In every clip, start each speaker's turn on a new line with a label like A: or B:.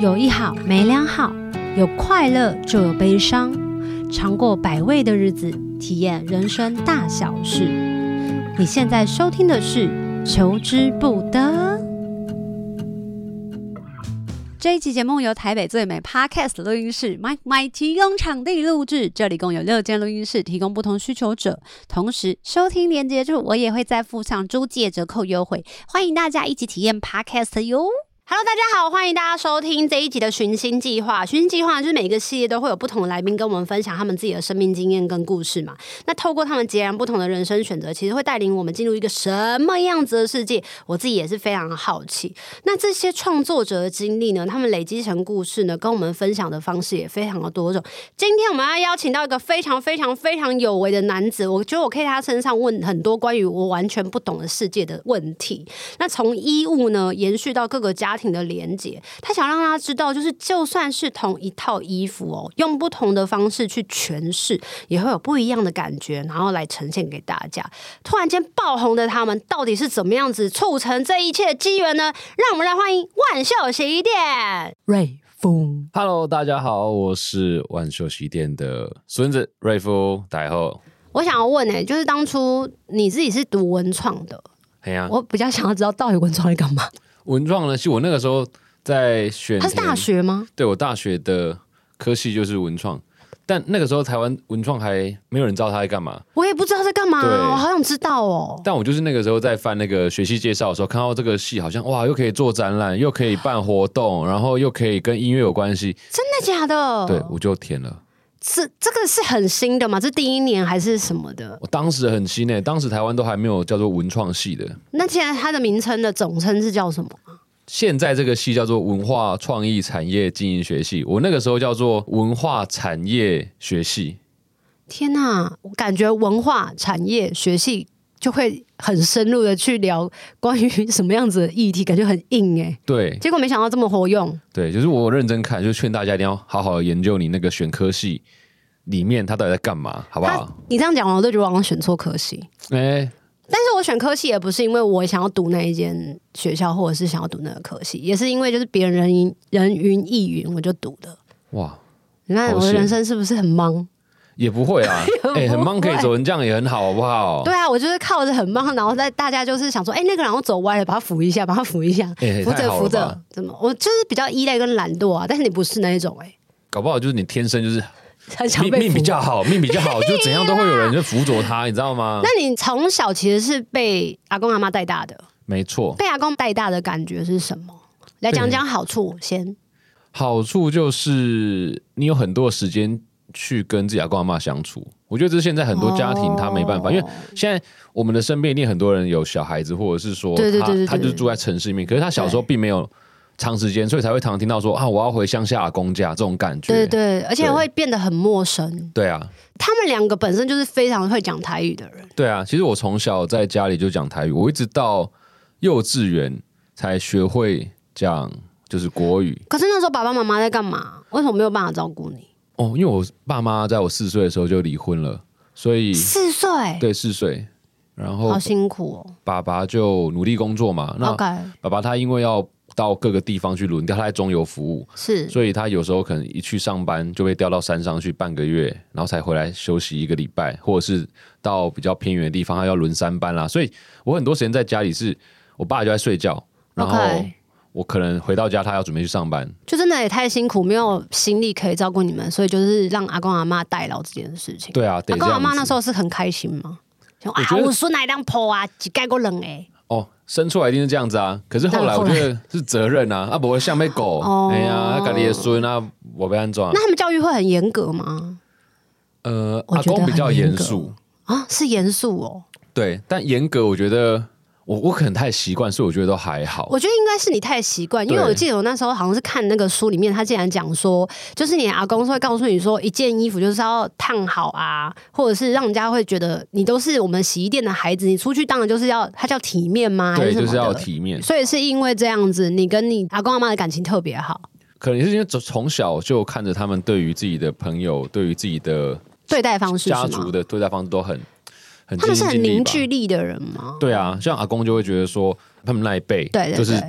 A: 有一好没两好，有快乐就有悲伤，尝过百味的日子，体验人生大小事。你现在收听的是《求之不得》。这一期节目由台北最美 Podcast 录音室 Mike Mike 提供场地录制，这里共有六间录音室，提供不同需求者。同时，收听连接处我也会再附上租借折扣优惠，欢迎大家一起体验 Podcast 哟。Hello，大家好，欢迎大家收听这一集的寻星计划。寻星计划就是每个系列都会有不同的来宾跟我们分享他们自己的生命经验跟故事嘛。那透过他们截然不同的人生选择，其实会带领我们进入一个什么样子的世界？我自己也是非常好奇。那这些创作者的经历呢？他们累积成故事呢？跟我们分享的方式也非常的多种。今天我们要邀请到一个非常非常非常有为的男子，我觉得我可以在他身上问很多关于我完全不懂的世界的问题。那从衣物呢，延续到各个家庭的连接，他想让大家知道，就是就算是同一套衣服哦，用不同的方式去诠释，也会有不一样的感觉，然后来呈现给大家。突然间爆红的他们，到底是怎么样子促成这一切的机缘呢？让我们来欢迎万秀洗衣店瑞夫。
B: Hello，大家好，我是万秀洗衣店的孙子瑞夫。大家好，
A: 我想要问呢、欸，就是当初你自己是读文创的，
B: 哎呀，
A: 我比较想要知道到底文创在干嘛。
B: 文创呢？其实我那个时候在选，
A: 他是大学吗？
B: 对，我大学的科系就是文创，但那个时候台湾文创还没有人知道他在干嘛。
A: 我也不知道在干嘛，我好想知道哦。
B: 但我就是那个时候在翻那个学系介绍的时候，看到这个系好像哇，又可以做展览，又可以办活动，然后又可以跟音乐有关系。
A: 真的假的？
B: 对，我就填了。
A: 是这个是很新的吗？这第一年还是什么的？
B: 我当时很新诶、欸，当时台湾都还没有叫做文创系的。
A: 那现在它的名称的总称是叫什么？
B: 现在这个系叫做文化创意产业经营学系，我那个时候叫做文化产业学系。
A: 天哪，我感觉文化产业学系就会很深入的去聊关于什么样子的议题，感觉很硬诶。
B: 对，
A: 结果没想到这么活用。
B: 对，就是我认真看，就劝大家一定要好好的研究你那个选科系里面他到底在干嘛，好不好？
A: 你这样讲完，我都觉得我好像选错科系。哎、
B: 欸。
A: 但是我选科系也不是因为我想要读那一间学校，或者是想要读那个科系，也是因为就是别人人云人云亦云，我就读的。哇，你看我的人生是不是很忙？
B: 也不会啊，哎、欸，很忙可以走成这样也很好，好不好？
A: 对啊，我就是靠着很忙，然后在大家就是想说，哎、欸，那个人我走歪了，把他扶一下，把他扶一下，欸、扶着扶着，怎么？我就是比较依赖跟懒惰啊，但是你不是那一种哎、欸，
B: 搞不好就是你天生就是。命命比较好，命比较好，就怎样都会有人 就辅佐他，你知道吗？
A: 那你从小其实是被阿公阿妈带大的，
B: 没错。
A: 被阿公带大的感觉是什么？来讲讲好处先。
B: 好处就是你有很多时间去跟自己阿公阿妈相处。我觉得这是现在很多家庭他没办法，哦、因为现在我们的身边一定很多人有小孩子，或者是说他对对对对对他就是住在城市里面，可是他小时候并没有。长时间，所以才会常常听到说啊，我要回乡下公家这种感觉。
A: 对对，而且会变得很陌生。
B: 对，对啊，
A: 他们两个本身就是非常会讲台语的人。
B: 对啊，其实我从小在家里就讲台语，我一直到幼稚园才学会讲就是国语。
A: 可是那时候爸爸妈妈在干嘛？为什么没有办法照顾你？
B: 哦，因为我爸妈在我四岁的时候就离婚了，所以
A: 四岁，
B: 对，四岁，然后
A: 好辛苦哦。
B: 爸爸就努力工作嘛。那爸爸他因为要。到各个地方去轮调，他在中油服务，
A: 是，
B: 所以他有时候可能一去上班就被调到山上去半个月，然后才回来休息一个礼拜，或者是到比较偏远的地方，他要轮三班啦。所以我很多时间在家里是，我爸就在睡觉，然后我可能回到家，他要准备去上班，
A: 就真的也太辛苦，没有心力可以照顾你们，所以就是让阿公阿妈代劳这件事情。
B: 对啊，阿
A: 公阿妈那时候是很开心吗？我啊，我孙来当婆啊，只盖过冷哎。
B: 哦，生出来一定是这样子啊！可是后来我觉得是责任啊，啊不会像被狗，哦、哎呀，家里的孙啊，我被安装。
A: 那他们教育会很严格吗？
B: 呃，阿公比较严肃
A: 啊，是严肃哦。
B: 对，但严格我觉得。我我可能太习惯，所以我觉得都还好。
A: 我觉得应该是你太习惯，因为我记得我那时候好像是看那个书里面，他竟然讲说，就是你阿公是会告诉你说，一件衣服就是要烫好啊，或者是让人家会觉得你都是我们洗衣店的孩子，你出去当然就是要他叫体面吗？
B: 对，就是要体面。
A: 所以是因为这样子，你跟你阿公阿妈的感情特别好。
B: 可能是因为从小就看着他们对于自己的朋友，对于自己的
A: 对待方式，
B: 家族的对待方式都很。
A: 他们是很凝聚力的人吗？
B: 对啊，像阿公就会觉得说，他们那一辈，就是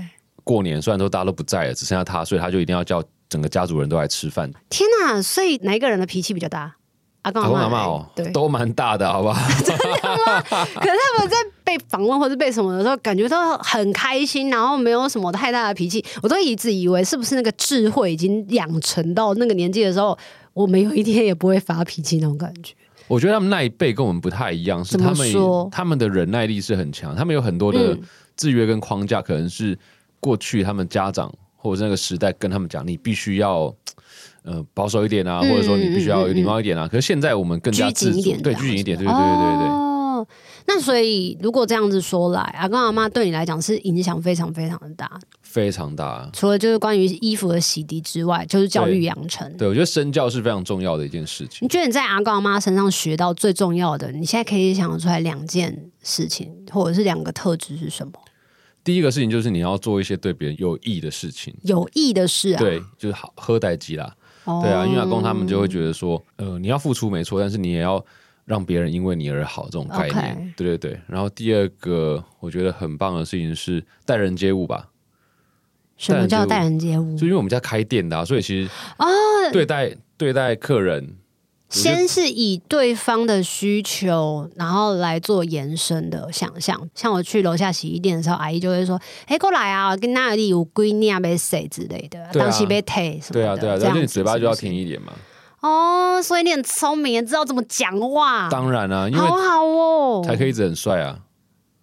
B: 过年虽然说大家都不在了，只剩下他，所以他就一定要叫整个家族人都来吃饭。
A: 天哪！所以哪一个人的脾气比较大？阿公阿妈
B: 哦，对，都蛮大的，好不好？
A: 真的吗？可是他们在被访问或者被什么的时候，感觉都很开心，然后没有什么太大的脾气。我都一直以为是不是那个智慧已经养成到那个年纪的时候，我们有一天也不会发脾气那种感觉。
B: 我觉得他们那一辈跟我们不太一样，是他们他们的忍耐力是很强，他们有很多的制约跟框架，可能是过去他们家长或者是那个时代跟他们讲，你必须要。呃，保守一点啊，或者说你必须要有礼貌一点啊。嗯嗯嗯、可是现在我们更加自主，对，拘谨一点，对对对对对。
A: 哦，那所以如果这样子说来，阿公阿妈对你来讲是影响非常非常的大，
B: 非常大。
A: 除了就是关于衣服的洗涤之外，就是教育养成。
B: 对，我觉得身教是非常重要的一件事情。
A: 你觉得你在阿公阿妈身上学到最重要的，你现在可以想得出来两件事情，或者是两个特质是什么？
B: 第一个事情就是你要做一些对别人有益的事情，
A: 有益的事啊，
B: 对，就是好喝代机啦。对啊，因为阿公他们就会觉得说，呃，你要付出没错，但是你也要让别人因为你而好，这种概念。对对对。然后第二个我觉得很棒的事情是待人接物吧。
A: 什么叫待人接物？
B: 就因为我们家开店的啊，所以其实啊，对待对待客人。
A: 先是以对方的需求，然后来做延伸的想象。像我去楼下洗衣店的时候，阿姨就会说：“哎，过来啊，跟那里有闺女啊，被谁之类的，当时被退什么的。”
B: 对啊，对啊，但是你嘴巴就要甜一点嘛。
A: 哦，所以你很聪明，也知道怎么讲话。
B: 当然啊，
A: 好好哦，
B: 才可以一直很帅啊。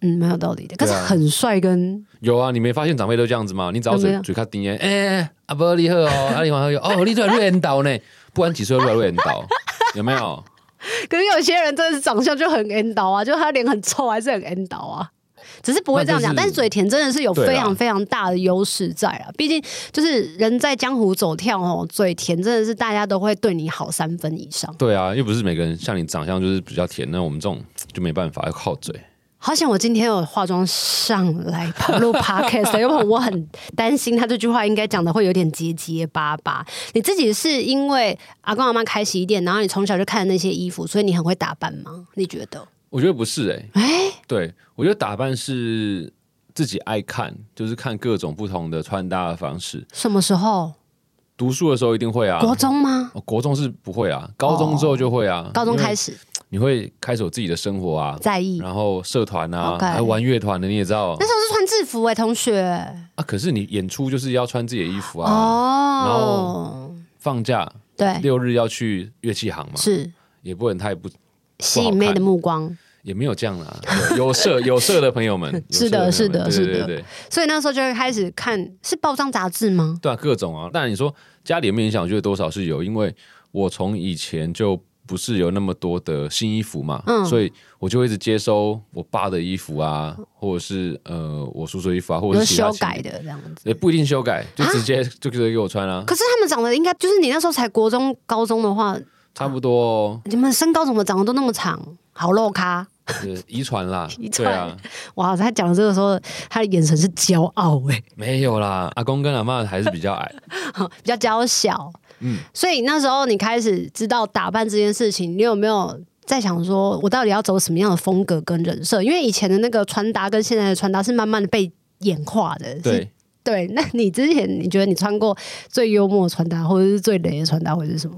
A: 嗯，蛮有道理的。可是很帅跟
B: 有啊，你没发现长辈都这样子吗？你只要嘴嘴卡甜耶，哎，阿伯你好哦，阿里好友哦，你最会引导呢，不管几岁都会引导。有没有？
A: 可是有些人真的是长相就很 N 倒啊，就他脸很臭，还是很 N 倒啊。只是不会这样讲，但是嘴甜真的是有非常非常大的优势在啊。毕竟就是人在江湖走跳哦，嘴甜真的是大家都会对你好三分以上。
B: 对啊，又不是每个人像你长相就是比较甜，那我们这种 就没办法要靠嘴。
A: 好险我今天有化妆上来录 podcast，因为我很担心他这句话应该讲的会有点结结巴巴。你自己是因为阿公阿妈开洗衣店，然后你从小就看那些衣服，所以你很会打扮吗？你觉得？
B: 我觉得不是哎、欸，哎、欸，对，我觉得打扮是自己爱看，就是看各种不同的穿搭的方式。
A: 什么时候？
B: 读书的时候一定会啊。
A: 国中吗？
B: 国中是不会啊，高中之后就会啊。哦、
A: 高中开始。
B: 你会开始有自己的生活啊，
A: 在意，
B: 然后社团啊.还玩乐团的，你也知道。
A: 那时候是穿制服哎、欸，同学。
B: 啊，可是你演出就是要穿自己的衣服啊。
A: 哦。
B: 然后放假，
A: 对，
B: 六日要去乐器行嘛，
A: 是，
B: 也不能太不
A: 吸引妹的目光，
B: 也没有这样啦。有色 有色的朋友们，
A: 是的，是的，是的，
B: 对。
A: 所以那时候就会开始看，是报章杂志吗？
B: 对啊，各种啊。但你说家里有没有影响？我觉得多少是有，因为我从以前就。不是有那么多的新衣服嘛，嗯，所以我就会一直接收我爸的衣服啊，或者是呃我叔叔的衣服啊，或者是
A: 修改的这样子，
B: 也不一定修改，就直接就直接给我穿啊。
A: 可是他们长得应该就是你那时候才国中、高中的话，
B: 差不多哦。
A: 你们身高怎么长得都那么长，好肉咖，
B: 遗传啦，
A: 遗传啊。哇，他讲的这个时候，他的眼神是骄傲哎，
B: 没有啦，阿公跟阿嬷还是比较矮，
A: 比较娇小。嗯，所以那时候你开始知道打扮这件事情，你有没有在想说，我到底要走什么样的风格跟人设？因为以前的那个穿搭跟现在的穿搭是慢慢的被演化的。
B: 对
A: 对，那你之前你觉得你穿过最幽默的穿搭，或者是最雷的穿搭，会是什么？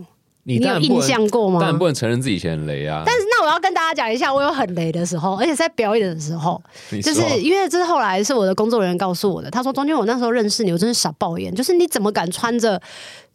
B: 你，
A: 你有印象过吗？
B: 当然不能承认自己以前很雷啊。
A: 但是那我要跟大家讲一下，我有很雷的时候，而且在表演的时候，就是因为这是后来是我的工作人员告诉我的。他说：“中间我那时候认识你，我真是傻爆眼，就是你怎么敢穿着？”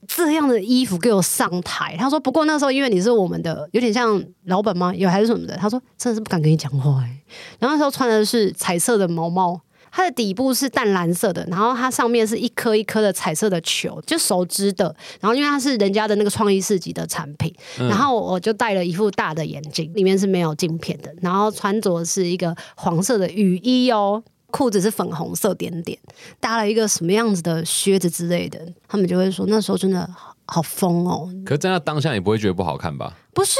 A: 这样的衣服给我上台，他说：“不过那时候因为你是我们的，有点像老板吗？有还是什么的？”他说：“真的是不敢跟你讲话。”哎，然后那时候穿的是彩色的毛帽，它的底部是淡蓝色的，然后它上面是一颗一颗的彩色的球，就手织的。然后因为它是人家的那个创意市集的产品，然后我就戴了一副大的眼镜，里面是没有镜片的，然后穿着是一个黄色的雨衣哦。裤子是粉红色点点，搭了一个什么样子的靴子之类的，他们就会说那时候真的好，好疯哦。
B: 可是在那当下，你不会觉得不好看吧？
A: 不是，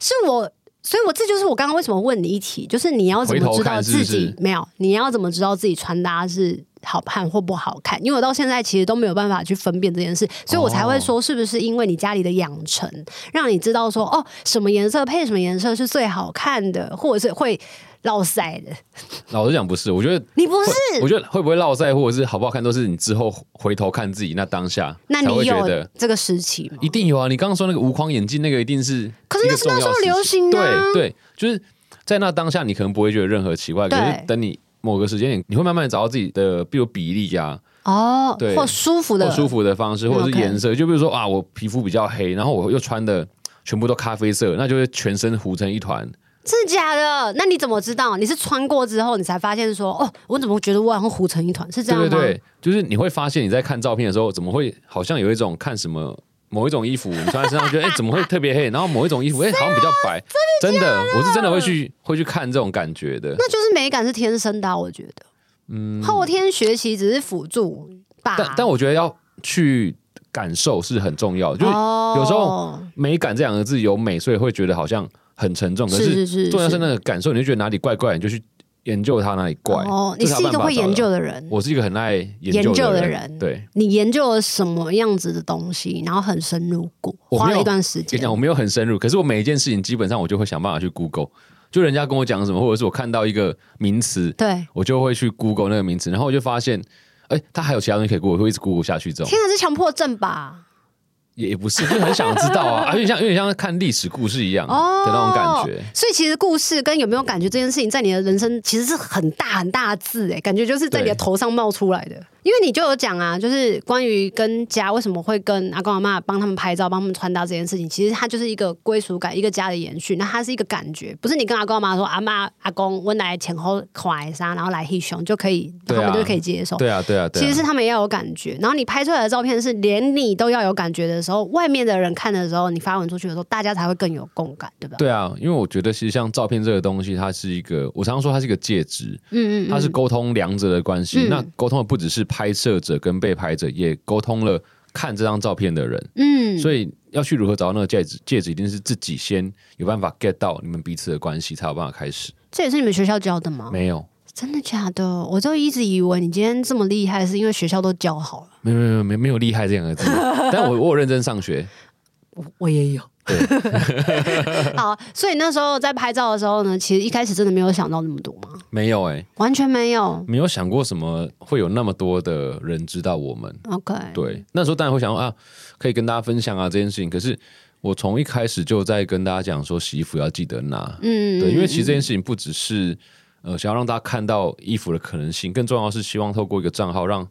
A: 是我，所以我这就是我刚刚为什么问你一题，就是你要怎么知道自己没有？你要怎么知道自己穿搭是好看或不好看？因为我到现在其实都没有办法去分辨这件事，所以我才会说，是不是因为你家里的养成，让你知道说哦，什么颜色配什么颜色是最好看的，或者是会。落赛的。
B: 老实讲，不是，我觉得
A: 你不是，
B: 我觉得会不会落赛，或者是好不好看，都是你之后回头看自己那当下，
A: 那你
B: 会觉
A: 得这个时期吗？
B: 一定有啊！你刚刚说那个无框眼镜，那个一定是，
A: 可是那是那时候流行的、啊，
B: 对对，就是在那当下，你可能不会觉得任何奇怪，可是等你某个时间点，你会慢慢找到自己的，比如比例呀、
A: 啊，哦，对，或舒服的，
B: 或舒服的方式，或者是颜色，就比如说啊，我皮肤比较黑，然后我又穿的全部都咖啡色，那就会全身糊成一团。
A: 真的假的？那你怎么知道？你是穿过之后，你才发现说，哦，我怎么觉得我好像糊成一团？是这样吗？
B: 对对对，就是你会发现你在看照片的时候，怎么会好像有一种看什么某一种衣服你穿在身上，觉得 哎、欸，怎么会特别黑？然后某一种衣服哎、欸，好像比较白。真的，我是真的会去会去看这种感觉的。
A: 那就是美感是天生的、啊，我觉得，嗯，后天学习只是辅助吧。
B: 但但我觉得要去感受是很重要的，就是有时候美感这两个字有美，所以会觉得好像。很沉重，可是重要是那个感受，你就觉得哪里怪怪，你就去研究它哪里怪。
A: 哦，你是一个会研究的人，
B: 我是一个很爱研究的人。对，
A: 你研究了什么样子的东西，然后很深入过，花了一段时间。
B: 跟你讲，我没有很深入，可是我每一件事情基本上我就会想办法去 Google，就人家跟我讲什么，或者是我看到一个名词，
A: 对
B: 我就会去 Google 那个名词，然后我就发现，哎，它还有其他东西可以 Google，我会一直 Google 下去。这种
A: 天哪，是强迫症吧？
B: 也也不是，就很想知道啊，有点像有点像看历史故事一样的那种感觉。
A: 所以其实故事跟有没有感觉这件事情，在你的人生其实是很大很大的字哎，感觉就是在你的头上冒出来的。因为你就有讲啊，就是关于跟家为什么会跟阿公阿妈帮他们拍照、帮他们穿搭这件事情，其实它就是一个归属感，一个家的延续。那它是一个感觉，不是你跟阿公阿妈说阿妈阿公温来前后快啥，然后来黑熊就可以，他们就可以接受。
B: 对啊，对啊，对啊。
A: 其实是他们也要有感觉，然后你拍出来的照片是连你都要有感觉的时候，外面的人看的时候，你发文出去的时候，大家才会更有共感，对吧？
B: 对啊，因为我觉得其实像照片这个东西，它是一个，我常常说它是一个介质，嗯，嗯嗯，它是沟通两者的关系。嗯、那沟通的不只是拍摄者跟被拍者也沟通了看这张照片的人，嗯，所以要去如何找到那个戒指，戒指一定是自己先有办法 get 到你们彼此的关系，才有办法开始。
A: 这也是你们学校教的吗？
B: 没有，
A: 真的假的？我就一直以为你今天这么厉害，是因为学校都教好了。
B: 没有没有没有没有厉害这两个字，但我我有认真上学，
A: 我我也有。对 好，所以那时候在拍照的时候呢，其实一开始真的没有想到那么多吗？
B: 没有哎、欸，
A: 完全没有，
B: 没有想过什么会有那么多的人知道我们。
A: OK，
B: 对，那时候当然会想说啊，可以跟大家分享啊这件事情。可是我从一开始就在跟大家讲说，洗衣服要记得拿，嗯，对，因为其实这件事情不只是呃想要让大家看到衣服的可能性，更重要的是希望透过一个账号让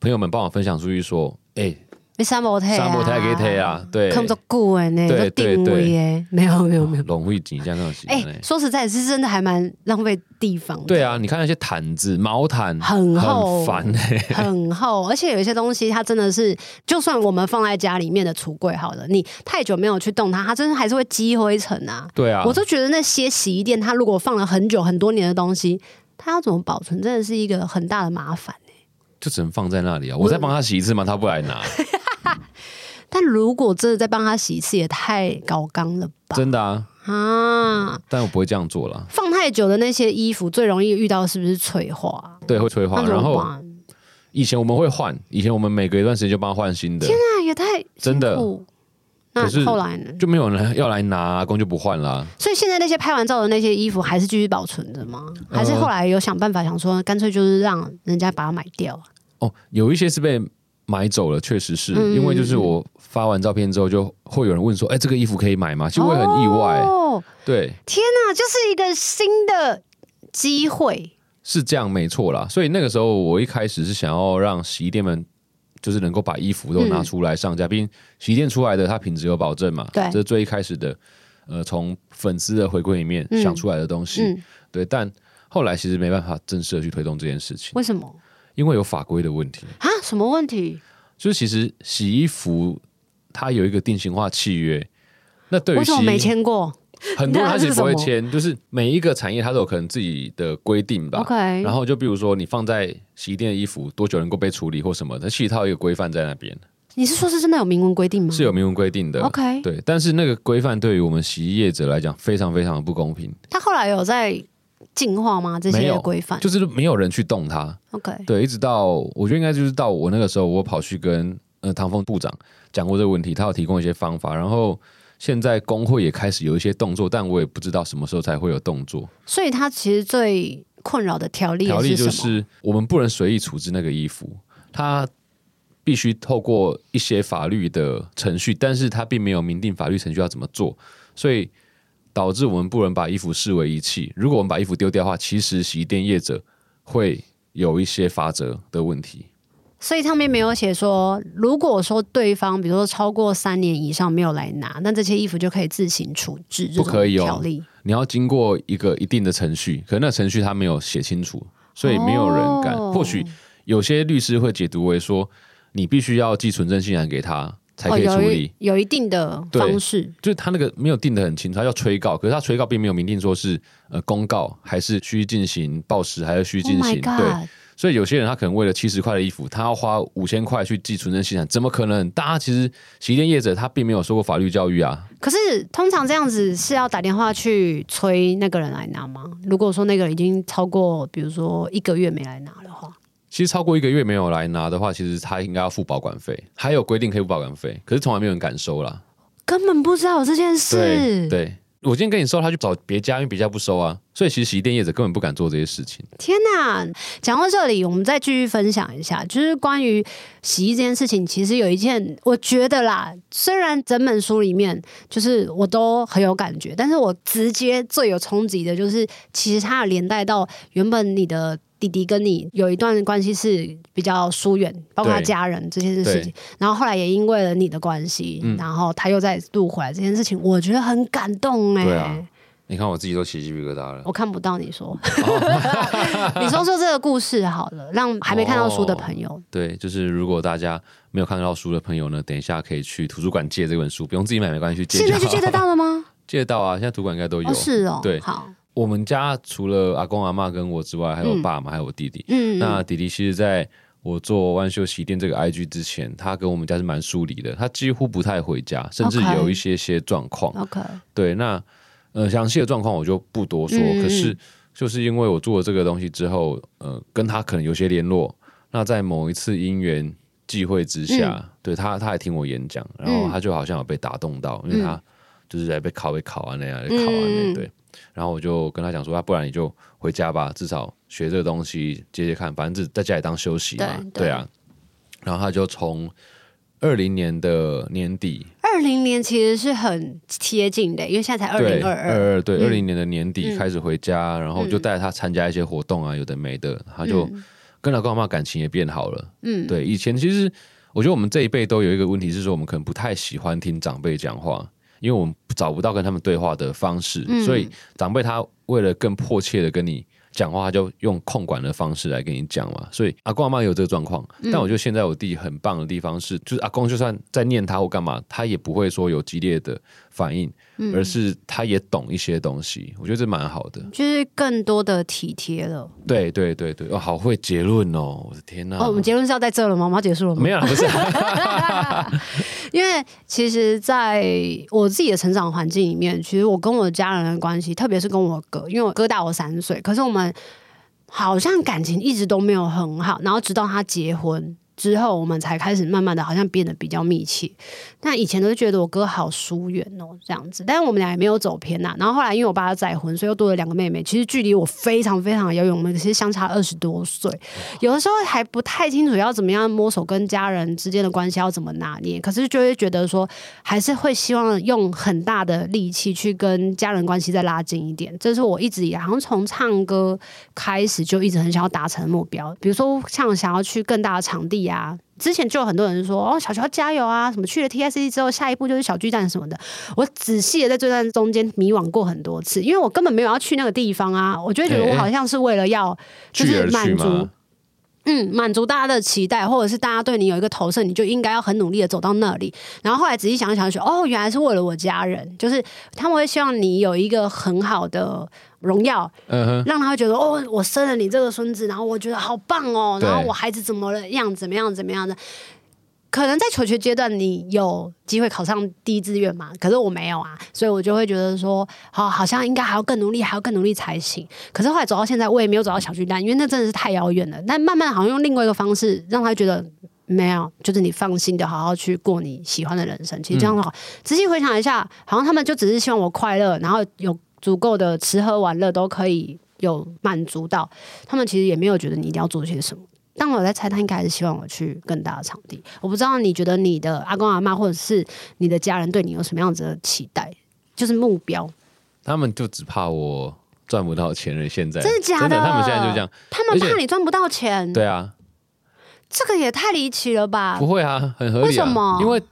B: 朋友们帮我分享出去说，哎、欸。
A: 三模特啊，
B: 三模特给他啊，对，
A: 看不着顾哎，那个定位哎，没有没有没有，
B: 龙会紧张那种。哎，
A: 说实在，是真的还蛮浪费地方。
B: 对啊，你看那些毯子、毛毯，
A: 很厚，
B: 很烦哎，
A: 很厚，而且有一些东西，它真的是，就算我们放在家里面的橱柜好了，你太久没有去动它，它真的还是会积灰尘啊。
B: 对啊，
A: 我就觉得那些洗衣店，它如果放了很久很多年的东西，它要怎么保存，真的是一个很大的麻烦哎。
B: 就只能放在那里啊，我再帮他洗一次嘛？他不来拿。
A: 但如果真的再帮他洗一次，也太高刚了吧？
B: 真的啊
A: 啊！
B: 但我不会这样做了。
A: 放太久的那些衣服，最容易遇到是不是催化？
B: 对，会催化。然后以前我们会换，以前我们每隔一段时间就帮他换新的。
A: 天啊，也太
B: 真的。
A: 那后来呢？
B: 就没有人要来拿，阿公就不换了。
A: 所以现在那些拍完照的那些衣服，还是继续保存着吗？还是后来有想办法想说，干脆就是让人家把它买掉？
B: 哦，有一些是被买走了，确实是因为就是我。发完照片之后，就会有人问说：“哎，这个衣服可以买吗？”其实我也很意外。哦，对，
A: 天哪，就是一个新的机会。
B: 是这样，没错啦。所以那个时候，我一开始是想要让洗衣店们，就是能够把衣服都拿出来上架，毕竟洗衣店出来的，它品质有保证嘛。
A: 对，
B: 这是最一开始的，呃，从粉丝的回馈里面想出来的东西。嗯，对，但后来其实没办法正式的去推动这件事情。
A: 为什么？
B: 因为有法规的问题
A: 啊？什么问题？
B: 就是其实洗衣服。它有一个定型化契约，那对于为什
A: 么没签过，
B: 很多人 他其实不会签，就是每一个产业它都有可能自己的规定吧。
A: Okay.
B: 然后就比如说你放在洗衣店的衣服多久能够被处理或什么的，其实它有一个规范在那边。
A: 你是说是真的有明文规定吗？
B: 是有明文规定的。
A: OK，
B: 对，但是那个规范对于我们洗衣业者来讲非常非常的不公平。
A: 他后来有在进化吗？这些规范
B: 就是没有人去动它。
A: OK，
B: 对，一直到我觉得应该就是到我那个时候，我跑去跟呃唐峰部长。讲过这个问题，他有提供一些方法，然后现在工会也开始有一些动作，但我也不知道什么时候才会有动作。
A: 所以他其实最困扰的条例
B: 条例就是我们不能随意处置那个衣服，他必须透过一些法律的程序，但是他并没有明定法律程序要怎么做，所以导致我们不能把衣服视为遗弃。如果我们把衣服丢掉的话，其实洗衣店业者会有一些罚则的问题。
A: 所以上面没有写说，如果说对方比如说超过三年以上没有来拿，那这些衣服就可以自行处置。
B: 不可以哦，你要经过一个一定的程序，可是那程序他没有写清楚，所以没有人敢。哦、或许有些律师会解读为说，你必须要寄存证信函给他才可以处理，
A: 哦、有，有一定的方式。
B: 就是他那个没有定的很清楚，他要催告，可是他催告并没有明定说是呃公告还是需进行报时，还是需进行、oh、对。所以有些人他可能为了七十块的衣服，他要花五千块去寄存证信函，怎么可能？大家其实洗衣店业者他并没有受过法律教育啊。
A: 可是通常这样子是要打电话去催那个人来拿吗？如果说那个人已经超过，比如说一个月没来拿的话，
B: 其实超过一个月没有来拿的话，其实他应该要付保管费，还有规定可以付保管费，可是从来没有人敢收啦，根
A: 本不知道有这件事。
B: 对。对我今天跟你收，他去找别家，因为别家不收啊，所以其实洗衣店业者根本不敢做这些事情。
A: 天哪！讲到这里，我们再继续分享一下，就是关于洗衣这件事情。其实有一件，我觉得啦，虽然整本书里面就是我都很有感觉，但是我直接最有冲击的就是，其实它有连带到原本你的。弟弟跟你有一段关系是比较疏远，包括他家人这些事情，然后后来也因为了你的关系，嗯、然后他又再度回来这件事情，我觉得很感动哎。
B: 对啊，你看我自己都起鸡皮疙瘩了。
A: 我看不到你说，哦、你说说这个故事好了，让还没看到书的朋友。
B: 哦、对，就是如果大家没有看到书的朋友呢，等一下可以去图书馆借这本书，不用自己买没关系，去借。
A: 现在就借得到了吗？
B: 借得到啊，现在图书馆应该都有。哦
A: 是哦，
B: 对，
A: 好。
B: 我们家除了阿公阿妈跟我之外，还有爸妈，还有我弟弟。嗯，那弟弟其实在我做万秀洗衣店这个 IG 之前，他跟我们家是蛮疏离的，他几乎不太回家，甚至有一些些状况。
A: OK，
B: 对，那呃详细的状况我就不多说。嗯、可是就是因为我做了这个东西之后，呃，跟他可能有些联络。那在某一次因缘际会之下，嗯、对他他还听我演讲，然后他就好像有被打动到，嗯、因为他就是在被考被考完那样，考完那对。然后我就跟他讲说，啊，不然你就回家吧，至少学这个东西接接看，反正在家里当休息嘛，对，啊。然后他就从二零年的年底，
A: 二零年其实是很贴近的，因为现在才二零二二，
B: 对，二零年的年底开始回家，嗯、然后就带着他参加一些活动啊，有的没的，他就跟老公妈感情也变好了。嗯，对，以前其实我觉得我们这一辈都有一个问题是说，我们可能不太喜欢听长辈讲话。因为我们找不到跟他们对话的方式，嗯、所以长辈他为了更迫切的跟你讲话，他就用控管的方式来跟你讲嘛。所以阿公阿妈有这个状况，嗯、但我觉得现在我弟很棒的地方是，就是阿公就算在念他或干嘛，他也不会说有激烈的反应。而是他也懂一些东西，我觉得这蛮好的，
A: 就是更多的体贴了。
B: 对对对对，哦，好会结论哦！我的天哪！
A: 哦，我们结论是要在这了吗？我们要结束了吗？
B: 没有，不是。
A: 因为其实，在我自己的成长环境里面，其实我跟我的家人的关系，特别是跟我哥，因为我哥大我三岁，可是我们好像感情一直都没有很好，然后直到他结婚。之后我们才开始慢慢的好像变得比较密切，但以前都是觉得我哥好疏远哦这样子，但是我们俩也没有走偏呐、然后后来因为我爸再婚，所以又多了两个妹妹，其实距离我非常非常遥远，我们其实相差二十多岁，有的时候还不太清楚要怎么样摸索跟家人之间的关系要怎么拿捏，可是就会觉得说还是会希望用很大的力气去跟家人关系再拉近一点，这是我一直以来好像从唱歌开始就一直很想要达成的目标，比如说像想要去更大的场地。呀，之前就有很多人说哦，小乔加油啊，什么去了 TSC 之后，下一步就是小巨蛋什么的。我仔细的在这段中间迷惘过很多次，因为我根本没有要去那个地方啊。我就觉得我好像是为了要就是满足，嗯，满足大家的期待，或者是大家对你有一个投射，你就应该要很努力的走到那里。然后后来仔细想想说，哦，原来是为了我家人，就是他们会希望你有一个很好的。荣耀，嗯哼，让他觉得哦，我生了你这个孙子，然后我觉得好棒哦，然后我孩子怎么了样，怎么样，怎么样的？可能在求学阶段，你有机会考上第一志愿嘛？可是我没有啊，所以我就会觉得说，好，好像应该还要更努力，还要更努力才行。可是后来走到现在，我也没有走到小巨蛋，因为那真的是太遥远了。但慢慢好像用另外一个方式，让他觉得没有，就是你放心的好好去过你喜欢的人生。其实这样的话，仔细回想一下，好像他们就只是希望我快乐，然后有足够的吃喝玩乐都可以有满足到。他们其实也没有觉得你一定要做些什么。但我在猜，他应该还是希望我去更大的场地。我不知道你觉得你的阿公阿妈或者是你的家人对你有什么样子的期待，就是目标。
B: 他们就只怕我赚不到钱了。现在
A: 真的假的？
B: 他们现在就这样。
A: 他们怕你赚不到钱。
B: 对啊，
A: 这个也太离奇了吧？
B: 不会啊，很合理啊。
A: 为什么？
B: 因为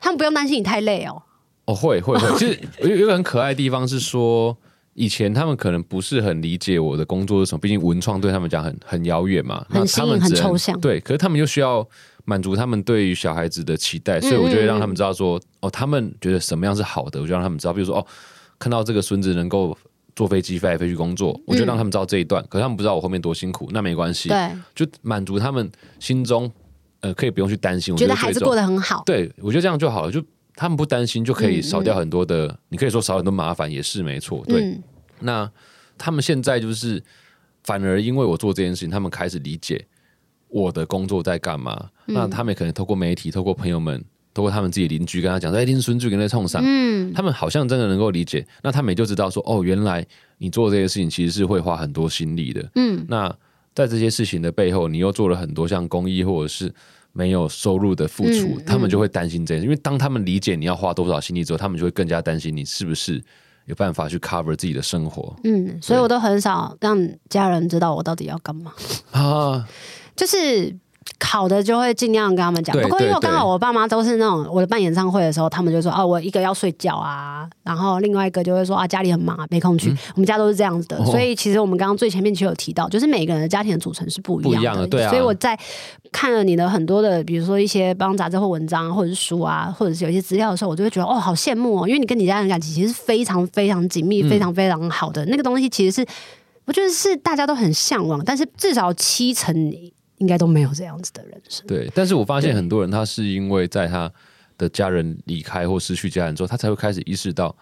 A: 他们不用担心你太累哦。
B: 哦，会会会。其实有有个很可爱的地方是说，以前他们可能不是很理解我的工作是什么，毕竟文创对他们讲很很遥远嘛，
A: 那他们、很抽象。
B: 对，可是他们又需要满足他们对于小孩子的期待，所以我就会让他们知道说，哦，他们觉得什么样是好的，我就让他们知道。比如说，哦。看到这个孙子能够坐飞机飞来飞去工作，我就让他们知道这一段。嗯、可是他们不知道我后面多辛苦，那没关系，
A: 对，
B: 就满足他们心中呃，可以不用去担心。我
A: 觉得孩子过得很好，
B: 对，我觉得这样就好了。就他们不担心，就可以少掉很多的，你可以说少很多麻烦也是没错。对，嗯、那他们现在就是反而因为我做这件事情，他们开始理解我的工作在干嘛。嗯、那他们也可能透过媒体，透过朋友们。通过他们自己邻居跟他讲说：“哎，听孙子跟在冲上。”嗯，他们好像真的能够理解。那他们也就知道说：“哦，原来你做这些事情其实是会花很多心力的。”嗯，那在这些事情的背后，你又做了很多像公益或者是没有收入的付出，嗯嗯、他们就会担心这些。因为当他们理解你要花多少心力之后，他们就会更加担心你是不是有办法去 cover 自己的生活。嗯，
A: 所以我都很少让家人知道我到底要干嘛啊，就是。考的就会尽量跟他们讲，不过因为我刚好我爸妈都是那种，我的办演唱会的时候，他们就说哦，我一个要睡觉啊，然后另外一个就会说啊，家里很忙，没空去。嗯、我们家都是这样子的，所以其实我们刚刚最前面其实有提到，就是每个人的家庭的组成是不一样的，样，对啊。所以我在看了你的很多的，比如说一些帮杂志或文章，或者是书啊，或者是有一些资料的时候，我就会觉得哦，好羡慕哦，因为你跟你家人感情其实是非常非常紧密、非常非常好的、嗯、那个东西，其实是我觉得是大家都很向往，但是至少七成。应该都没有这样子的人生。
B: 对，但是我发现很多人他是因为在他的家人离开或失去家人之后，他才会开始意识到。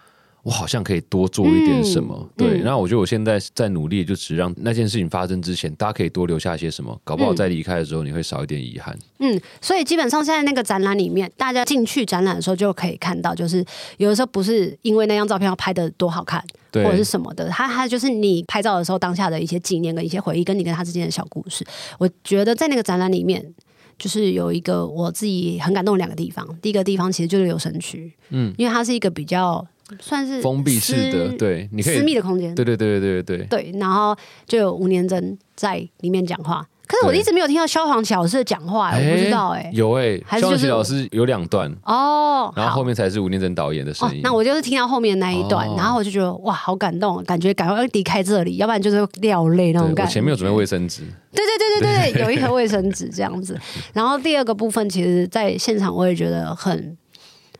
B: 我好像可以多做一点什么，嗯、对。那、嗯、我觉得我现在在努力，就只让那件事情发生之前，大家可以多留下一些什么，搞不好在离开的时候，你会少一点遗憾。
A: 嗯，所以基本上现在那个展览里面，大家进去展览的时候就可以看到，就是有的时候不是因为那张照片要拍的多好看，对或者是什么的，它它就是你拍照的时候当下的一些纪念跟一些回忆，跟你跟他之间的小故事。我觉得在那个展览里面，就是有一个我自己很感动的两个地方。第一个地方其实就是留声区，嗯，因为它是一个比较。算是
B: 封闭式的，对，你可以
A: 私密的空间，
B: 对对对对对对
A: 对。然后就有吴念真在里面讲话，可是我一直没有听到萧煌奇老师的讲话，我不知道哎，
B: 有哎，萧煌奇老师有两段哦，然后后面才是吴念真导演的声音。
A: 那我就是听到后面那一段，然后我就觉得哇，好感动，感觉赶快离开这里，要不然就是掉泪那种感觉。
B: 前面有准备卫生纸，
A: 对对对对对，有一盒卫生纸这样子。然后第二个部分，其实在现场我也觉得很。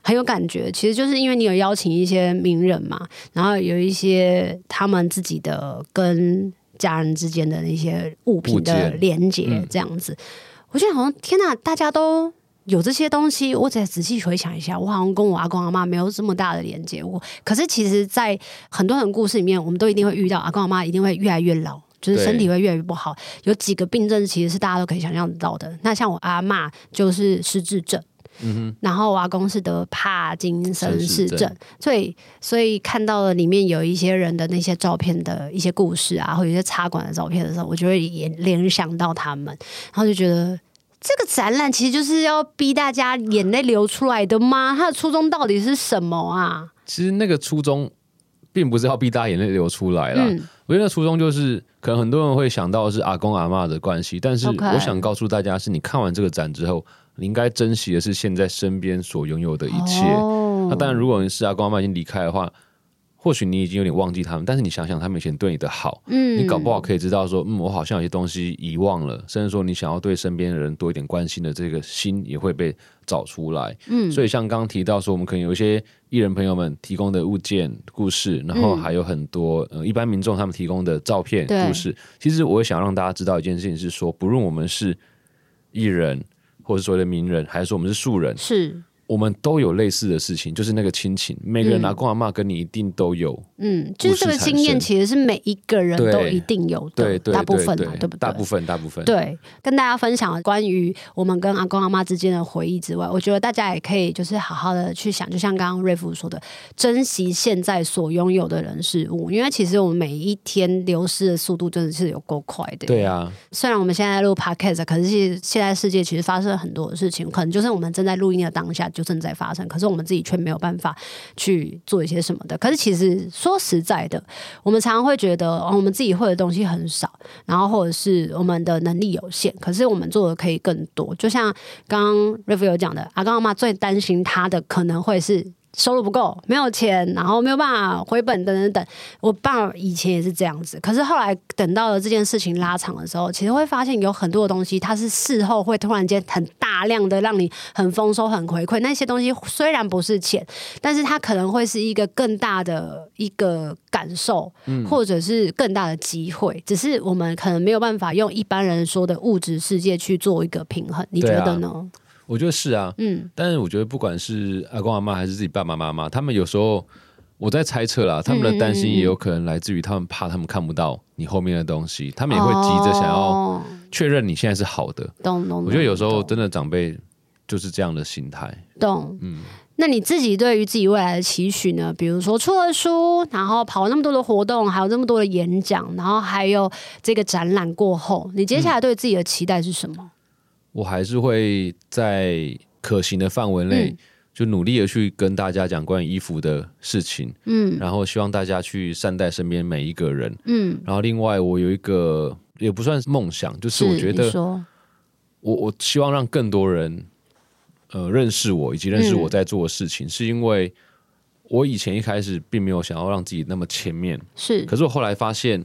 A: 很有感觉，其实就是因为你有邀请一些名人嘛，然后有一些他们自己的跟家人之间的那些物品的连接，这样子，嗯、我觉得好像天哪，大家都有这些东西。我再仔细回想一下，我好像跟我阿公阿妈没有这么大的连接。我可是其实，在很多人故事里面，我们都一定会遇到阿公阿妈一定会越来越老，就是身体会越来越不好。有几个病症其实是大家都可以想象得到的。那像我阿妈就是失智症。嗯哼，然后我阿公是得帕金森氏症，所以所以看到了里面有一些人的那些照片的一些故事啊，或者一些插管的照片的时候，我就会联联想到他们，然后就觉得这个展览其实就是要逼大家眼泪流出来的吗？他的初衷到底是什么啊？
B: 其实那个初衷并不是要逼大家眼泪流出来啦，嗯、我觉得那初衷就是可能很多人会想到是阿公阿嬷的关系，但是我想告诉大家是，你看完这个展之后。你应该珍惜的是现在身边所拥有的一切。Oh. 那当然，如果你是阿公阿妈已经离开的话，或许你已经有点忘记他们。但是你想想他们以前对你的好，嗯，你搞不好可以知道说，嗯，我好像有些东西遗忘了，甚至说你想要对身边的人多一点关心的这个心也会被找出来。嗯，所以像刚刚提到说，我们可能有一些艺人朋友们提供的物件、故事，然后还有很多、嗯、呃一般民众他们提供的照片、故事。其实我也想让大家知道一件事情是说，不论我们是艺人。或者所谓的名人，还是说我们是素人，
A: 是
B: 我们都有类似的事情，就是那个亲情，每个人阿公阿妈跟你一定都有。
A: 嗯，就是这个经验其实是每一个人都一定有的，
B: 对，对，
A: 大部分嘛，对不对？
B: 大部分，大部分。
A: 对，跟大家分享关于我们跟阿公阿妈之间的回忆之外，我觉得大家也可以就是好好的去想，就像刚刚瑞夫说的，珍惜现在所拥有的人事物，因为其实我们每一天流失的速度真的是有够快的。
B: 对啊，
A: 虽然我们现在在录 podcast，可是现现在世界其实发生了很多的事情，可能就是我们正在录音的当下就正在发生，可是我们自己却没有办法去做一些什么的。可是其实说实在的，我们常常会觉得，哦，我们自己会的东西很少，然后或者是我们的能力有限，可是我们做的可以更多。就像刚刚瑞夫有讲的，阿刚阿妈最担心他的可能会是。收入不够，没有钱，然后没有办法回本，等等等。我爸以前也是这样子，可是后来等到了这件事情拉长的时候，其实会发现有很多的东西，它是事后会突然间很大量的让你很丰收、很回馈。那些东西虽然不是钱，但是它可能会是一个更大的一个感受，或者是更大的机会。只是我们可能没有办法用一般人说的物质世界去做一个平衡。你觉得呢？
B: 我觉得是啊，嗯，但是我觉得不管是阿公阿妈还是自己爸爸妈妈，他们有时候我在猜测啦，他们的担心也有可能来自于他们怕他们看不到你后面的东西，他们也会急着想要确认你现在是好的。
A: 懂懂。
B: 我觉得有时候真的长辈就是这样的心态。
A: 懂。嗯。那你自己对于自己未来的期许呢？比如说出了书，然后跑了那么多的活动，还有那么多的演讲，然后还有这个展览过后，你接下来对自己的期待是什么？嗯
B: 我还是会在可行的范围内，就努力的去跟大家讲关于衣服的事情，嗯，然后希望大家去善待身边每一个人，嗯，然后另外我有一个也不算是梦想，就是我觉得，我我希望让更多人呃认识我以及认识我在做的事情，是因为我以前一开始并没有想要让自己那么前面，是，可是我后来发现，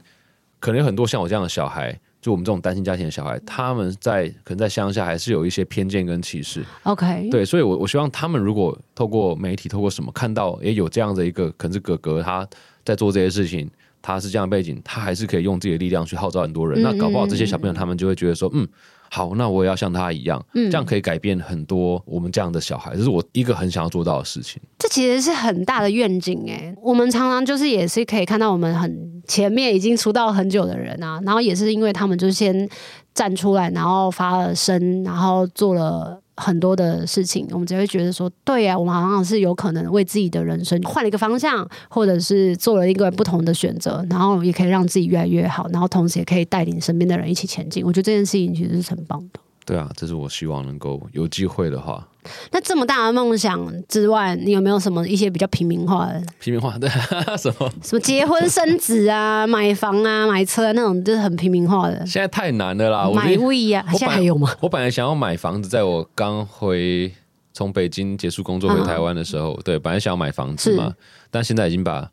B: 可能有很多像我这样的小孩。就我们这种单亲家庭的小孩，他们在可能在乡下还是有一些偏见跟歧视。
A: OK，
B: 对，所以我我希望他们如果透过媒体，透过什么看到，也有这样的一个可能是哥哥他在做这些事情，他是这样的背景，他还是可以用自己的力量去号召很多人。嗯、那搞不好这些小朋友他们就会觉得说，嗯。好，那我也要像他一样，嗯，这样可以改变很多我们这样的小孩，这是我一个很想要做到的事情。
A: 这其实是很大的愿景哎，我们常常就是也是可以看到我们很前面已经出道很久的人啊，然后也是因为他们就先站出来，然后发了声，然后做了。很多的事情，我们只会觉得说，对呀、我们好像是有可能为自己的人生换了一个方向，或者是做了一个不同的选择，然后也可以让自己越来越好，然后同时也可以带领身边的人一起前进。我觉得这件事情其实是很棒的。
B: 对啊，这是我希望能够有机会的话。
A: 那这么大的梦想之外，你有没有什么一些比较平民化的？
B: 平民化对 什么？
A: 什么结婚生子啊，买房啊，买车啊，那种就是很平民化的。
B: 现在太难了啦！
A: 买位呀，现在还有吗？
B: 我本来想要买房子，在我刚回从北京结束工作回台湾的时候，啊、对，本来想要买房子嘛，但现在已经把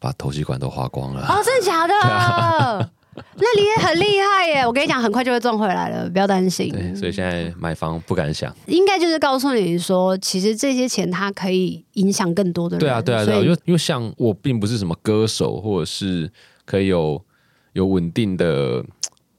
B: 把头期款都花光了。
A: 哦，真的假的？那你也很厉害耶！我跟你讲，很快就会赚回来了，不要担心。
B: 对，所以现在买房不敢想。
A: 应该就是告诉你说，其实这些钱它可以影响更多的人。
B: 对啊，对啊，对啊。因为因为像我并不是什么歌手，或者是可以有有稳定的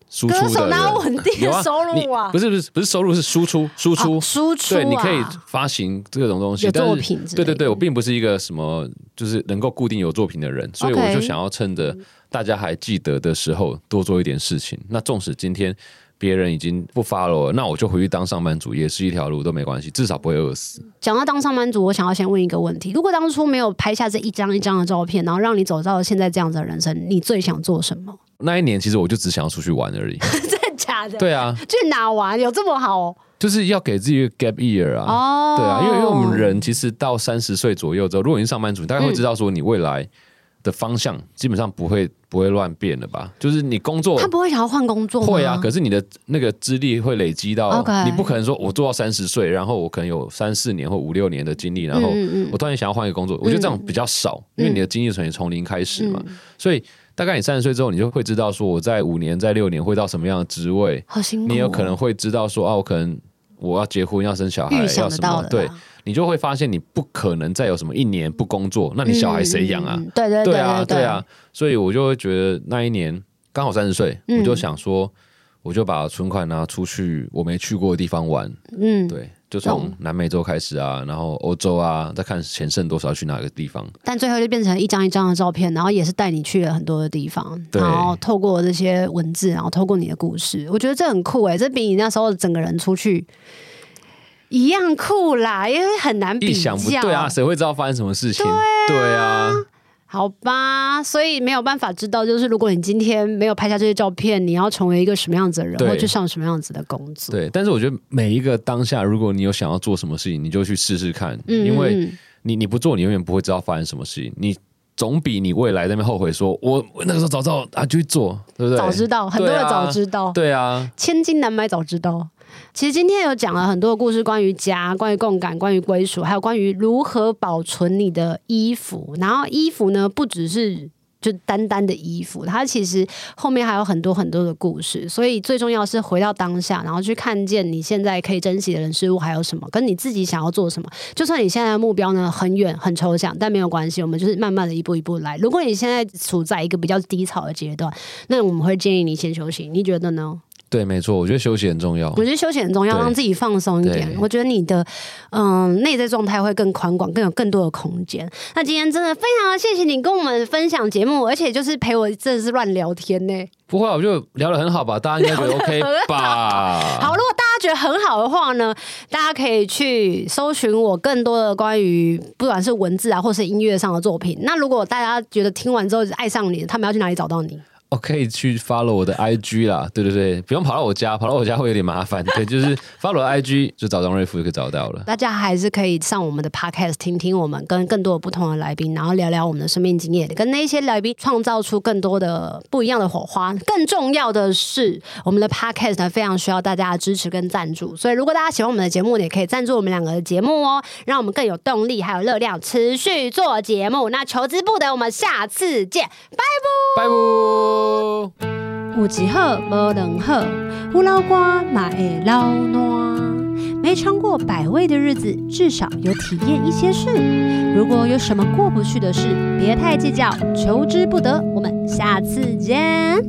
B: 输出的。歌手哪有稳定的收入啊？不是不是不是收入，是输出输出
A: 输出。
B: 对，你可以发行这种东西，
A: 作品。
B: 对对对，我并不是一个什么就是能够固定有作品的人，所以我就想要趁着。大家还记得的时候，多做一点事情。那纵使今天别人已经不 follow 了，那我就回去当上班族，也是一条路，都没关系，至少不会饿死。
A: 讲到当上班族，我想要先问一个问题：如果当初没有拍下这一张一张的照片，然后让你走到了现在这样子的人生，你最想做什么？
B: 那一年其实我就只想要出去玩而已。
A: 真的假的？
B: 对啊，
A: 去哪玩？有这么好哦？
B: 就是要给自己一个 gap year 啊。哦，对啊，因为因为我们人其实到三十岁左右之后，如果你是上班族，你大概会知道说你未来的方向基本上不会。不会乱变了吧？就是你工作，
A: 他不会想要换工作吗？
B: 会啊，可是你的那个资历会累积到.你不可能说我做到三十岁，然后我可能有三四年或五六年的经历，然后我突然想要换一个工作，嗯、我觉得这样比较少，嗯、因为你的经历从从零开始嘛，嗯、所以大概你三十岁之后，你就会知道说我在五年、在六年会到什么样的职位，
A: 好辛苦、哦。
B: 你有可能会知道说啊，我可能我要结婚、要生小孩、要什么，对。你就会发现，你不可能再有什么一年不工作，那你小孩谁养啊？
A: 对对对啊，
B: 对啊，所以我就会觉得那一年刚好三十岁，我就想说，我就把存款拿出去我没去过的地方玩，嗯，对，就从南美洲开始啊，然后欧洲啊，再看钱剩多少去哪个地方。
A: 但最后就变成一张一张的照片，然后也是带你去了很多的地方，然后透过这些文字，然后透过你的故事，我觉得这很酷哎，这比你那时候整个人出去一样酷啦，因为很难比较。
B: 意想不对啊，谁会知道发生什么事情？对啊。
A: 好吧，所以没有办法知道，就是如果你今天没有拍下这些照片，你要成为一个什么样子的人，或去上什么样子的工作？
B: 对，但是我觉得每一个当下，如果你有想要做什么事情，你就去试试看，嗯、因为你你不做，你永远不会知道发生什么事情。你总比你未来在那边后悔说，我那个时候早知道啊，就去做，对不对？
A: 早知道，很多人早知道，
B: 对啊，
A: 千金难买早知道。其实今天有讲了很多的故事，关于家，关于共感，关于归属，还有关于如何保存你的衣服。然后衣服呢，不只是就单单的衣服，它其实后面还有很多很多的故事。所以最重要是回到当下，然后去看见你现在可以珍惜的人事物还有什么，跟你自己想要做什么。就算你现在的目标呢很远很抽象，但没有关系，我们就是慢慢的一步一步来。如果你现在处在一个比较低潮的阶段，那我们会建议你先休息。你觉得呢？
B: 对，没错，我觉得休息很重要。
A: 我觉得休息很重要，对让自己放松一点。我觉得你的嗯内在状态会更宽广，更有更多的空间。那今天真的非常的谢谢你跟我们分享节目，而且就是陪我真的是乱聊天呢。
B: 不会，我就聊得很好吧？大家应该觉得 OK 吧？
A: 好，如果大家觉得很好的话呢，大家可以去搜寻我更多的关于不管是文字啊，或是音乐上的作品。那如果大家觉得听完之后爱上你，他们要去哪里找到你？
B: 我可以去 follow 我的 IG 啦，对对对，不用跑到我家，跑到我家会有点麻烦。对，就是 follow IG 就找张瑞夫就可以找到了。
A: 大家还是可以上我们的 Podcast 听听我们跟更多的不同的来宾，然后聊聊我们的生命经验，跟那些来宾创造出更多的不一样的火花。更重要的是，我们的 Podcast 呢，非常需要大家的支持跟赞助，所以如果大家喜欢我们的节目，也可以赞助我们两个的节目哦，让我们更有动力还有热量持续做节目。那求之不得，我们下次见，拜拜，
B: 拜拜。
A: 有一好无两好，胡老瓜嘛会老暖。没尝过百味的日子，至少有体验一些事。如果有什么过不去的事，别太计较，求之不得。我们下次见。